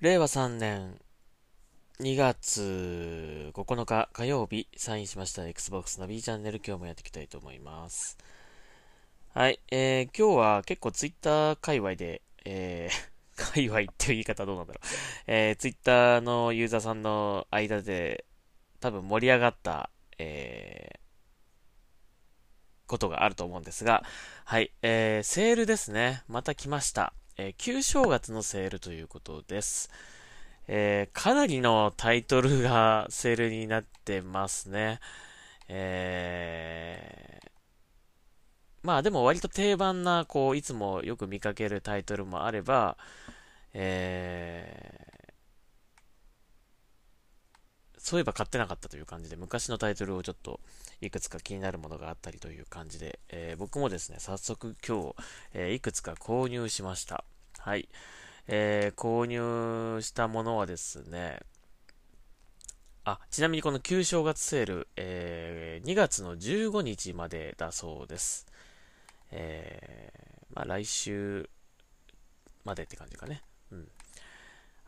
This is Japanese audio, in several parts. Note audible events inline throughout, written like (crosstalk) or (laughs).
令和3年2月9日火曜日サインしました Xbox ナビチャンネル今日もやっていきたいと思います。はい、えー、今日は結構 Twitter 界隈で、えー、(laughs) 界隈っていう言い方どうなんだろう。えー、Twitter のユーザーさんの間で多分盛り上がった、えー、ことがあると思うんですが、はい、えー、セールですね。また来ました。えー、旧正月のセールということです。えー、かなりのタイトルがセールになってますね。えー、まあでも割と定番な、こう、いつもよく見かけるタイトルもあれば、えー、そういえば買ってなかったという感じで、昔のタイトルをちょっといくつか気になるものがあったりという感じで、えー、僕もですね、早速今日、えー、いくつか購入しました。はい。えー、購入したものはですね、あ、ちなみにこの旧正月セール、えー、2月の15日までだそうです。えー、まあ来週までって感じかね。うん。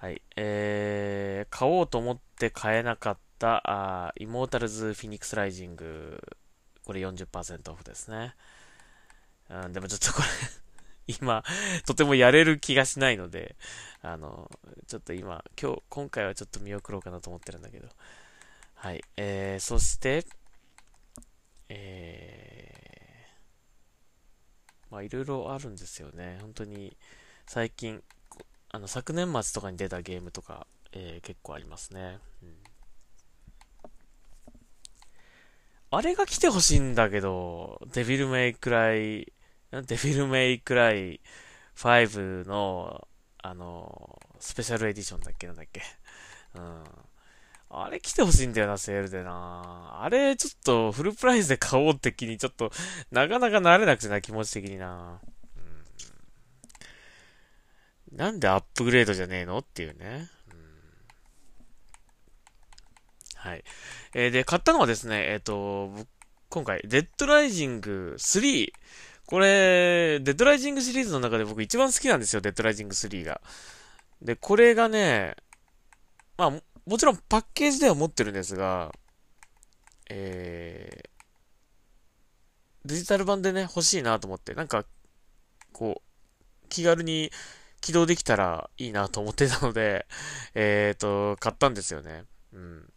はい。えー、買おうと思って買えなかった、あイモータルズ・フィニックス・ライジング、これ40%オフですね。うん、でもちょっとこれ (laughs) 今、とてもやれる気がしないので、あの、ちょっと今、今日、今回はちょっと見送ろうかなと思ってるんだけど。はい。えー、そして、えー、まあ、いろいろあるんですよね。本当に、最近、あの、昨年末とかに出たゲームとか、えー、結構ありますね。うん、あれが来てほしいんだけど、デビルメイクライデビルメイクライ5の、あの、スペシャルエディションだっけ？なんだっけ？うん。あれ来てほしいんだよな、セールでな。あれ、ちょっとフルプライスで買おうって気に、ちょっと、なかなかなれなくてな、気持ち的にな。なんでアップグレードじゃねえの？っていうね。はい。えー、で、買ったのはですね、えっ、ー、と、今回、デッドライジング3。これ、デッドライジングシリーズの中で僕一番好きなんですよ、デッドライジング3が。で、これがね、まあ、もちろんパッケージでは持ってるんですが、えー、デジタル版でね、欲しいなと思って、なんか、こう、気軽に起動できたらいいなと思ってたので、(laughs) えっ、ー、と、買ったんですよね。うん。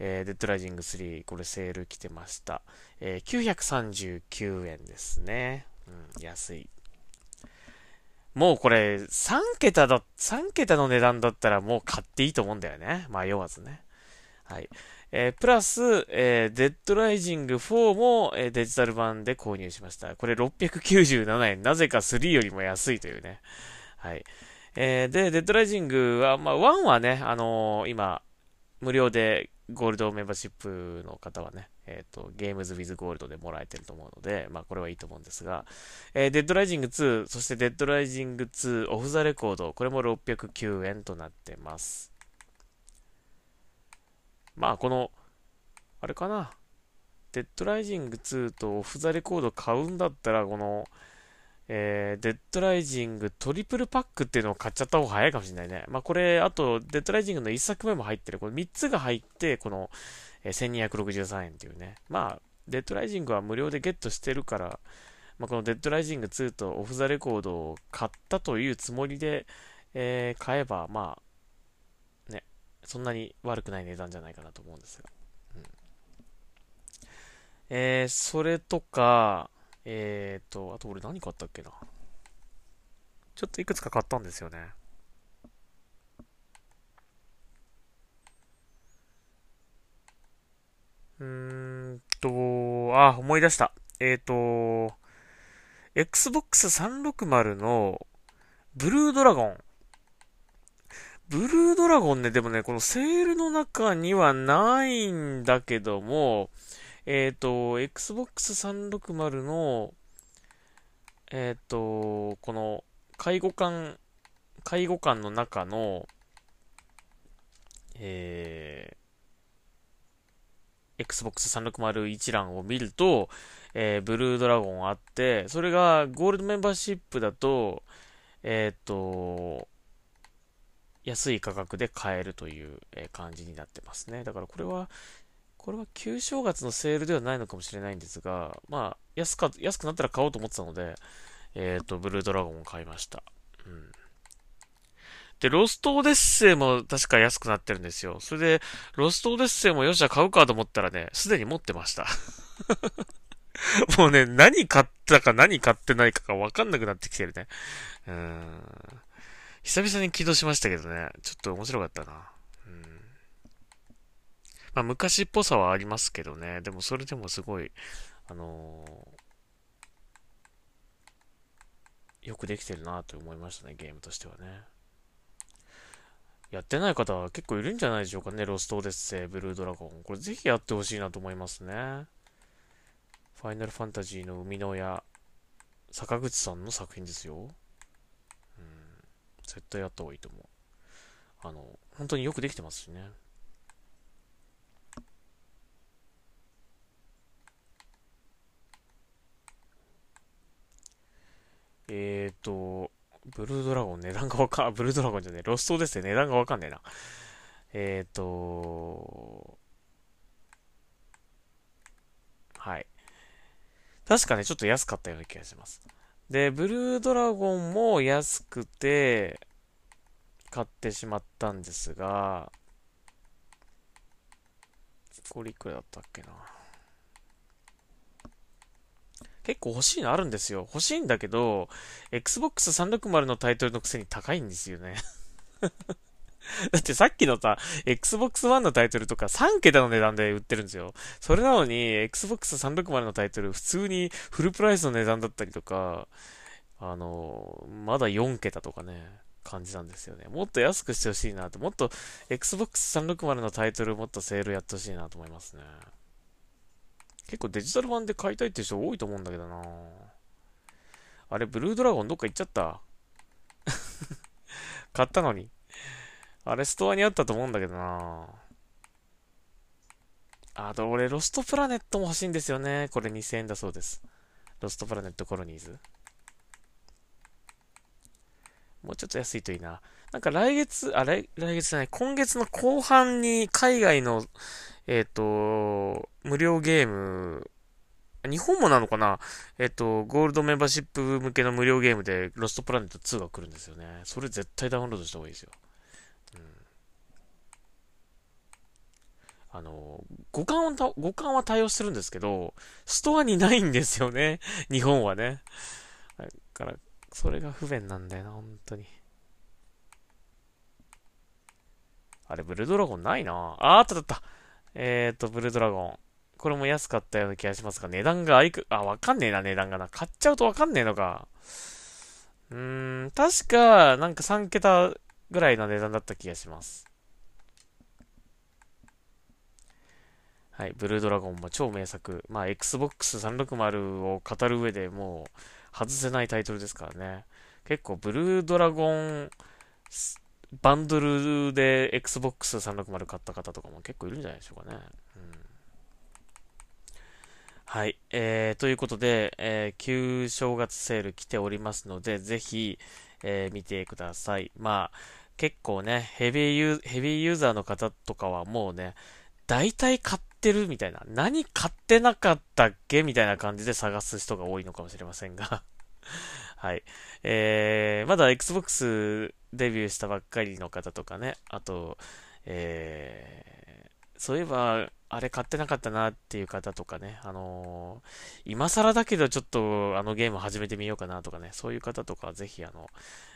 えー、デッドライジング3、これセール来てました。えー、939円ですね。うん、安い。もうこれ、3桁だ、3桁の値段だったらもう買っていいと思うんだよね。迷わずね。はい。えー、プラス、えー、デッドライジング4も、えー、デジタル版で購入しました。これ697円。なぜか3よりも安いというね。はい。えー、で、デッドライジングは、まあ、1はね、あのー、今、無料でゴールドメンバーシップの方はね、えっ、ー、と、 Games with Gold でもらえてると思うので、まあこれはいいと思うんですが、えー、デッドライジング2、そしてデッドライジング2 Off the Record、これも609円となってます。まあこの、あれかな、デッドライジング2と Off the Record 買うんだったら、この、えー、デッドライジングトリプルパックっていうのを買っちゃった方が早いかもしれないね。まあこれ、あと、デッドライジングの1作目も入ってる。これ3つが入って、この、えー、1263円っていうね。まあ、デッドライジングは無料でゲットしてるから、まあ、このデッドライジング2と Off the Record を買ったというつもりで、えー、買えば、まあ、ね、そんなに悪くない値段じゃないかなと思うんですが。うん、えー、それとか、えーと、あと俺何買ったっけな。ちょっといくつか買ったんですよね。うーんと、あ、思い出した。えーと、Xbox 360のブルードラゴン。ブルードラゴンね、でもね、このセールの中にはないんだけども、えっ、ー、と、Xbox 360の、えっ、ー、と、この、介護官、介護官の中の、えー、Xbox 360一覧を見ると、えー、ブルードラゴンあって、それがゴールドメンバーシップだと、えっ、ー、と、安い価格で買えるという感じになってますね。だからこれは、これは旧正月のセールではないのかもしれないんですが、まあ、安か、安くなったら買おうと思ってたので、えっ、ー、と、ブルードラゴンを買いました。うん。で、ロストオデッセイも確か安くなってるんですよ。それで、ロストオデッセイもよっしゃ買うかと思ったらね、すでに持ってました。(laughs) もうね、何買ったか何買ってないかがわかんなくなってきてるね。うん。久々に起動しましたけどね、ちょっと面白かったな。まあ、昔っぽさはありますけどね、でもそれでもすごい、あのー、よくできてるなと思いましたね、ゲームとしてはね。やってない方は結構いるんじゃないでしょうかね、ロストオデッセイ、ブルードラゴン。これぜひやってほしいなと思いますね。ファイナルファンタジーの生みの親、坂口さんの作品ですよ。うん絶対やった方がいいと思う。あの、本当によくできてますしね。えーと、ブルードラゴン値段がわかん、ブルードラゴンじゃねえ、ロストですね、値段がわかんねえな。えーと、はい。確かね、ちょっと安かったような気がします。で、ブルードラゴンも安くて、買ってしまったんですが、これいくらだったっけな。結構欲しいのあるんですよ。欲しいんだけど、Xbox 360のタイトルのくせに高いんですよね (laughs) だってさっきのさ、Xbox One のタイトルとか3桁の値段で売ってるんですよ。それなのに、Xbox 360のタイトル普通にフルプライスの値段だったりとか、あの、まだ4桁とかね、感じなんですよね。もっと安くしてほしいなと、もっと Xbox 360のタイトルもっとセールやってほしいなと思いますね。結構デジタル版で買いたいって人多いと思うんだけどなあれ、ブルードラゴンどっか行っちゃった？(laughs) 買ったのに。あれ、ストアにあったと思うんだけどなあと、俺、ロストプラネットも欲しいんですよね。これ2000円だそうです。ロストプラネットコロニーズ。もうちょっと安いといいな。なんか来月、あ、来来月じゃない、今月の後半に海外の、えっ、ー、と、無料ゲーム、日本もなのかな？えっ、ー、と、ゴールドメンバーシップ向けの無料ゲームで、ロストプラネット2が来るんですよね。それ絶対ダウンロードした方がいいですよ。うんあの、互換は、互換は対応してるんですけど、ストアにないんですよね。日本はね。だから、それが不便なんだよな、本当に。あれ、ブルードラゴンないな。あ、あったあった。えーと、ブルードラゴン。これも安かったような気がしますが、値段があいく、あ、わかんねえな、値段がな。買っちゃうとわかんねえのか。うーん、確か、なんか3桁ぐらいの値段だった気がします。はい、ブルードラゴンも超名作。まあ、Xbox 360を語る上でもう外せないタイトルですからね。結構、ブルードラゴンバンドルで Xbox 360買った方とかも結構いるんじゃないでしょうかね。うん、はい。えー、ということで、えー、旧正月セール来ておりますので、ぜひ、えー、見てください。まあ、結構ね、ヘビーユー、ヘビーユーザーの方とかはもうね、大体買ってるみたいな、何買ってなかったっけみたいな感じで探す人が多いのかもしれませんがはい。えー、まだ Xbox デビューしたばっかりの方とかね、あと、えー、そういえば、あれ買ってなかったなっていう方とかね、あのー、今更だけどちょっとあのゲーム始めてみようかなとかね、そういう方とかぜひあの、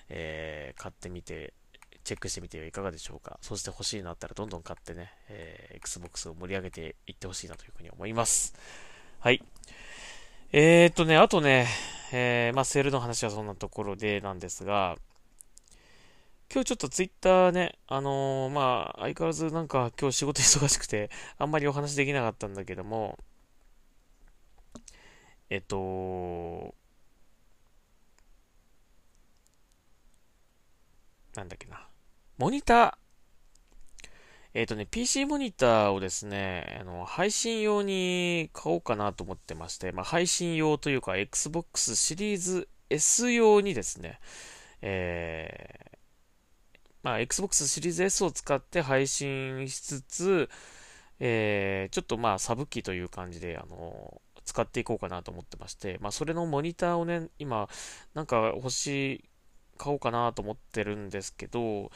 えー、買ってみてチェックしてみてはいかがでしょうか。そして欲しいのあったらどんどん買ってね、えー、Xbox を盛り上げていってほしいなというふうに思います。はい。えー、っとね、あとね、えー、まあ、セールの話はそんなところでなんですが、今日ちょっとツイッターね、あのー、まあ、相変わらずなんか今日仕事忙しくて、あんまりお話できなかったんだけども、えっと、なんだっけな。モニター。えっ、ー、とね、PC モニターをですね、あの、配信用に買おうかなと思ってまして、まあ、配信用というか、Xbox シリーズ S 用にですね、えー、まあ、Xbox シリーズ S を使って配信しつつ、えー、ちょっとまあサブ機という感じで、あの使っていこうかなと思ってまして、まあ、それのモニターをね、今、なんか欲しい、買おうかなと思ってるんですけど、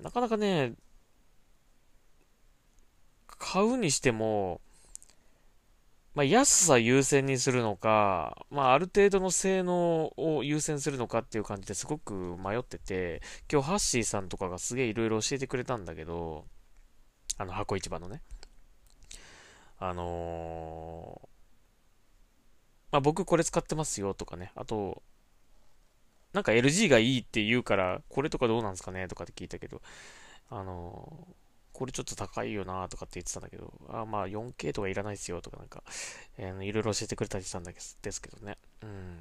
なかなかね、買うにしても、まあ、安さ優先にするのか、まあ、ある程度の性能を優先するのかっていう感じですごく迷ってて、今日ハッシーさんとかがすげえいろいろ教えてくれたんだけど、あの、箱市場のね。あのー、まあ、僕これ使ってますよとかね。あと、なんか LG がいいって言うから、これとかどうなんですかねとかって聞いたけど、あのー、これちょっと高いよなとかって言ってたんだけど、あまあ 4K とかいらないっすよとかなんか、えー、いろいろ教えてくれたりしたんですけどね。うん。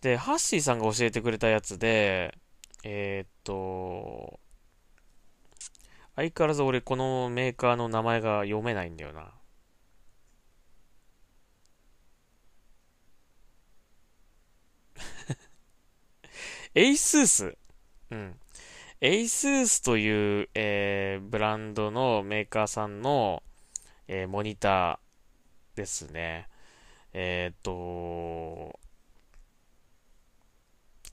で、ハッシーさんが教えてくれたやつで、えー、っと、相変わらず俺このメーカーの名前が読めないんだよな。(laughs) ASUS。うん。 ASUS という、えー、ブランドのメーカーさんの、えー、モニターですね。えっ、と、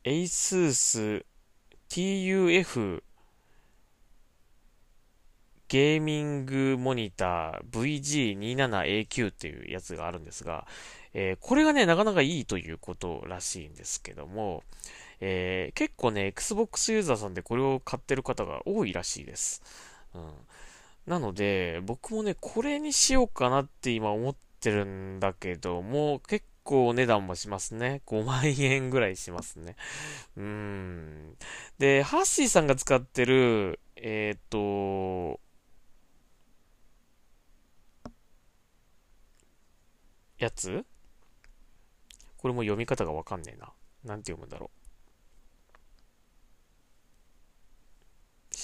ASUS TUF ゲーミングモニター VG27AQ っていうやつがあるんですが、えー、これがね、なかなかいいということらしいんですけども、えー、結構ね、Xbox ユーザーさんでこれを買ってる方が多いらしいです。うん。なので、僕もね、これにしようかなって今思ってるんだけども、結構お値段もしますね。5万円ぐらいしますね。うん。で、ハッシーさんが使ってる、えっ、と、やつ？これも読み方がわかんねえな。なんて読むんだろう。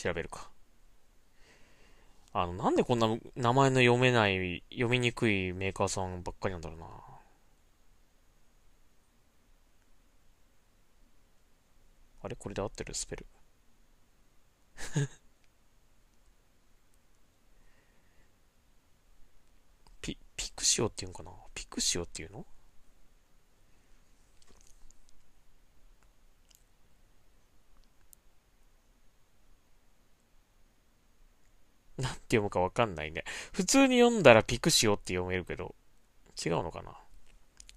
調べるか。あの、なんでこんな名前の読めない、読みにくいメーカーさんばっかりなんだろうな。あれ？これで合ってる？スペル。(laughs) ピ、ピクシオっていうのかな？ピクシオっていうの？て読むかわかんないね。普通に読んだらピクシオって読めるけど、違うのかな？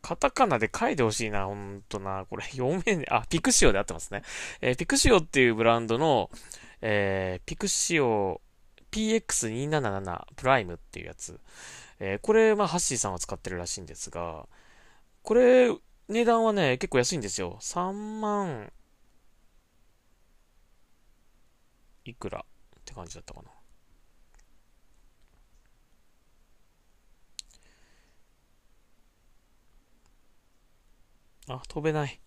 カタカナで書いてほしいな、ほんとな。これ読めねあ、ピクシオで合ってますね。えー、ピクシオっていうブランドの、えー、ピクシオ PX277 プライムっていうやつ。えー、これ、まあ、ハッシーさんは使ってるらしいんですが、これ、値段はね、結構安いんですよ。3万、いくら？って感じだったかな。あ、飛べない。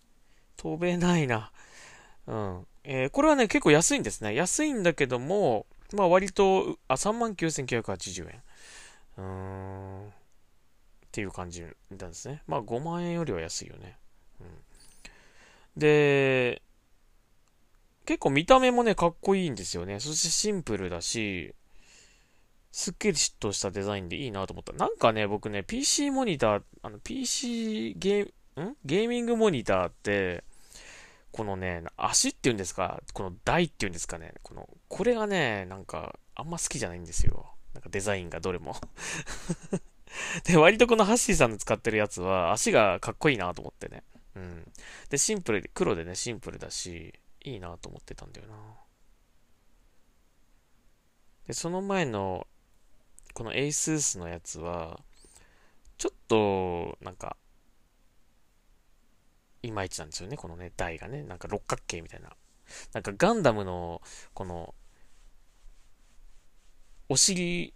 飛べないな。うん。えー、これはね、結構安いんですね。安いんだけども、まあ割と、あ、39,980円。うーん。っていう感じなんですね。まあ5万円よりは安いよね。うん。で、結構見た目もね、かっこいいんですよね。そしてシンプルだし、すっきりとしたデザインでいいなと思った。なんかね、僕ね、PC モニター、あの、PC ゲームん？ゲーミングモニターって、このね、足っていうんですか、この台っていうんですかね、この、これがね、なんか、あんま好きじゃないんですよ。なんかデザインがどれも (laughs) で、割とこのハッシーさんの使ってるやつは、足がかっこいいなと思ってね。うん。で、シンプルで、黒でね、シンプルだし、いいなと思ってたんだよな。で、その前の、この ASUS のやつは、ちょっと、なんか、いまいちなんですよね、このね、台がね。なんか六角形みたいな。なんかガンダムの、この、お尻、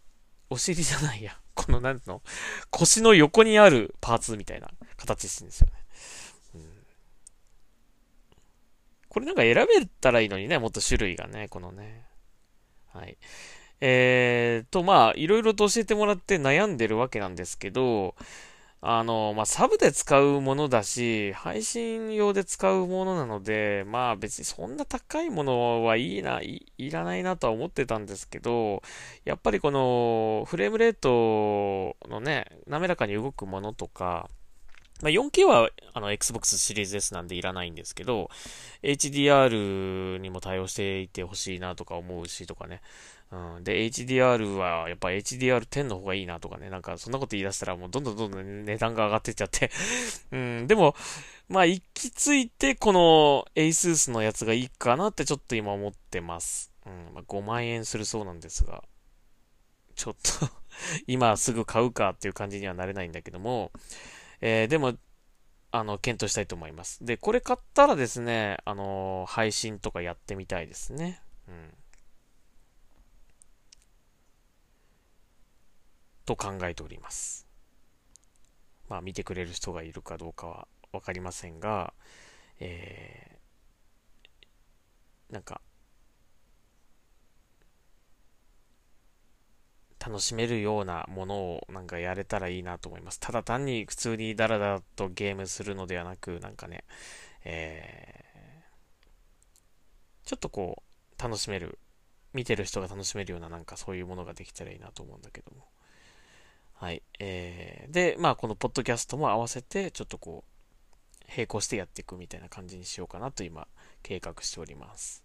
お尻じゃないや。この、なんの？腰の横にあるパーツみたいな形してるんですよね。これなんか選べたらいいのにね、もっと種類がね、このね。はい。えーと、まあ、いろいろと教えてもらって悩んでるわけなんですけど、あの、まあ、サブで使うものだし、配信用で使うものなので、まあ別にそんな高いものはいいな、いいらないなとは思ってたんですけど、やっぱりこのフレームレートのね、滑らかに動くものとか、まあ、4K はあの Xbox シリーズ S なんでいらないんですけど、HDR にも対応していてほしいなとか思うしとかね。うん、で、HDR はやっぱ HDR10 の方がいいなとかね。なんかそんなこと言い出したらもうどんどんどんどん値段が上がってっちゃって (laughs) うん、でも、まあ行き着いてこの ASUS のやつがいいかなってちょっと今思ってます。うん、まあ、5万円するそうなんですが。ちょっと (laughs) 今すぐ買うかっていう感じにはなれないんだけども、えー、でも、あの、検討したいと思います。で、これ買ったらですね、あのー、配信とかやってみたいですね。うん。と考えております。まあ、見てくれる人がいるかどうかはわかりませんが、えー、なんか、楽しめるようなものをなんかやれたらいいなと思います。ただ単に普通にダラダラとゲームするのではなく、なんかね、えー、ちょっとこう、楽しめる、見てる人が楽しめるようななんかそういうものができたらいいなと思うんだけども。はい。えー、で、まあこのポッドキャストも合わせて、ちょっとこう、並行してやっていくみたいな感じにしようかなと今、計画しております。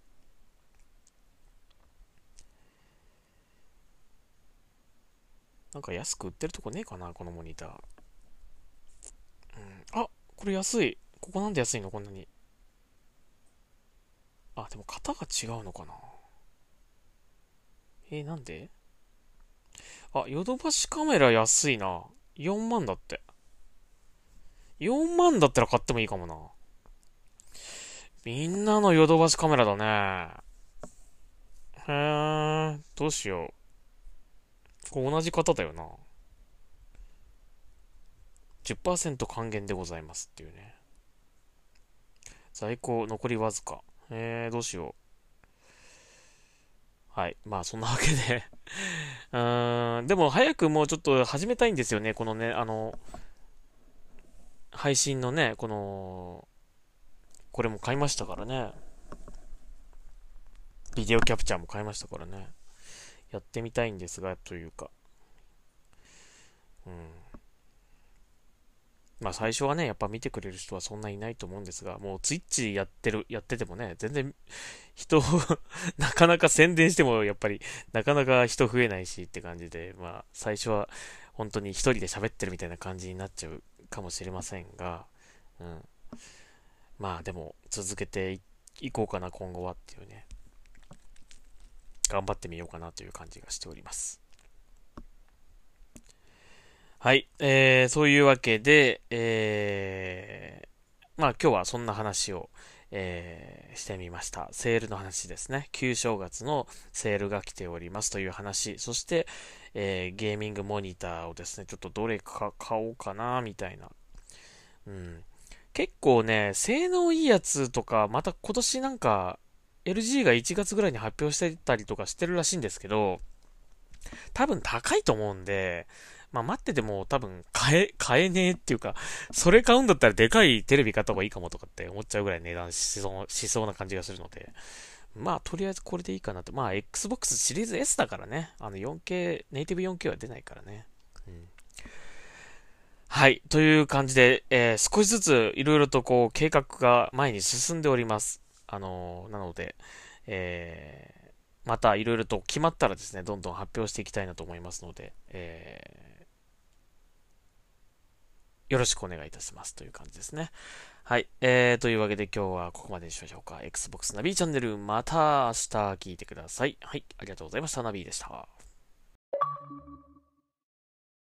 なんか安く売ってるとこねえかな、このモニター。うん。あ、これ安い。ここなんで安いのこんなに。あ、でも型が違うのかな。えー、なんで？あ、ヨドバシカメラ安いな。4万だって。4万だったら買ってもいいかもな。みんなのヨドバシカメラだね。へー、どうしよう。これ同じ方だよな。10%還元でございますっていうね。在庫残りわずか。えー、どうしよう。はい。まあ、そんなわけでうん、でも早くもうちょっと始めたいんですよね。このね、あの、配信のね、この、これも買いましたからね。ビデオキャプチャーも買いましたからね。やってみたいんですが、というか。うん。まあ最初はね、やっぱ見てくれる人はそんないないと思うんですが、もうツイッチやってる、やっててもね、全然人 (laughs) なかなか宣伝してもやっぱりなかなか人増えないしって感じで、まあ最初は本当に一人で喋ってるみたいな感じになっちゃうかもしれませんが、うん。まあでも続けていこうかな今後はっていうね。頑張ってみようかなという感じがしております。はい。えー、そういうわけで、えー、まあ今日はそんな話を、えー、してみました。セールの話ですね。旧正月のセールが来ておりますという話。そして、えー、ゲーミングモニターをですね、ちょっとどれか買おうかな、みたいな。うん。結構ね、性能いいやつとか、また今年なんか、LG が1月ぐらいに発表してたりとかしてるらしいんですけど、多分高いと思うんで、まあ待ってても多分買え、買えねえっていうか、それ買うんだったらでかいテレビ買った方がいいかもとかって思っちゃうぐらい値段しそう、しそうな感じがするので、まあとりあえずこれでいいかなと。まあ Xbox シリーズ S だからね、あの 4K、ネイティブ 4K は出ないからね。うん。はい。という感じで、えー、少しずついろいろとこう計画が前に進んでおります。あのー、なので、えー、またいろいろと決まったらですね、どんどん発表していきたいなと思いますので、えー、よろしくお願いいたしますという感じですね。はい。えー、というわけで今日はここまでにしましょうか。Xbox ナビチャンネル、また明日聞いてください。はい。ありがとうございました。ナビーでした。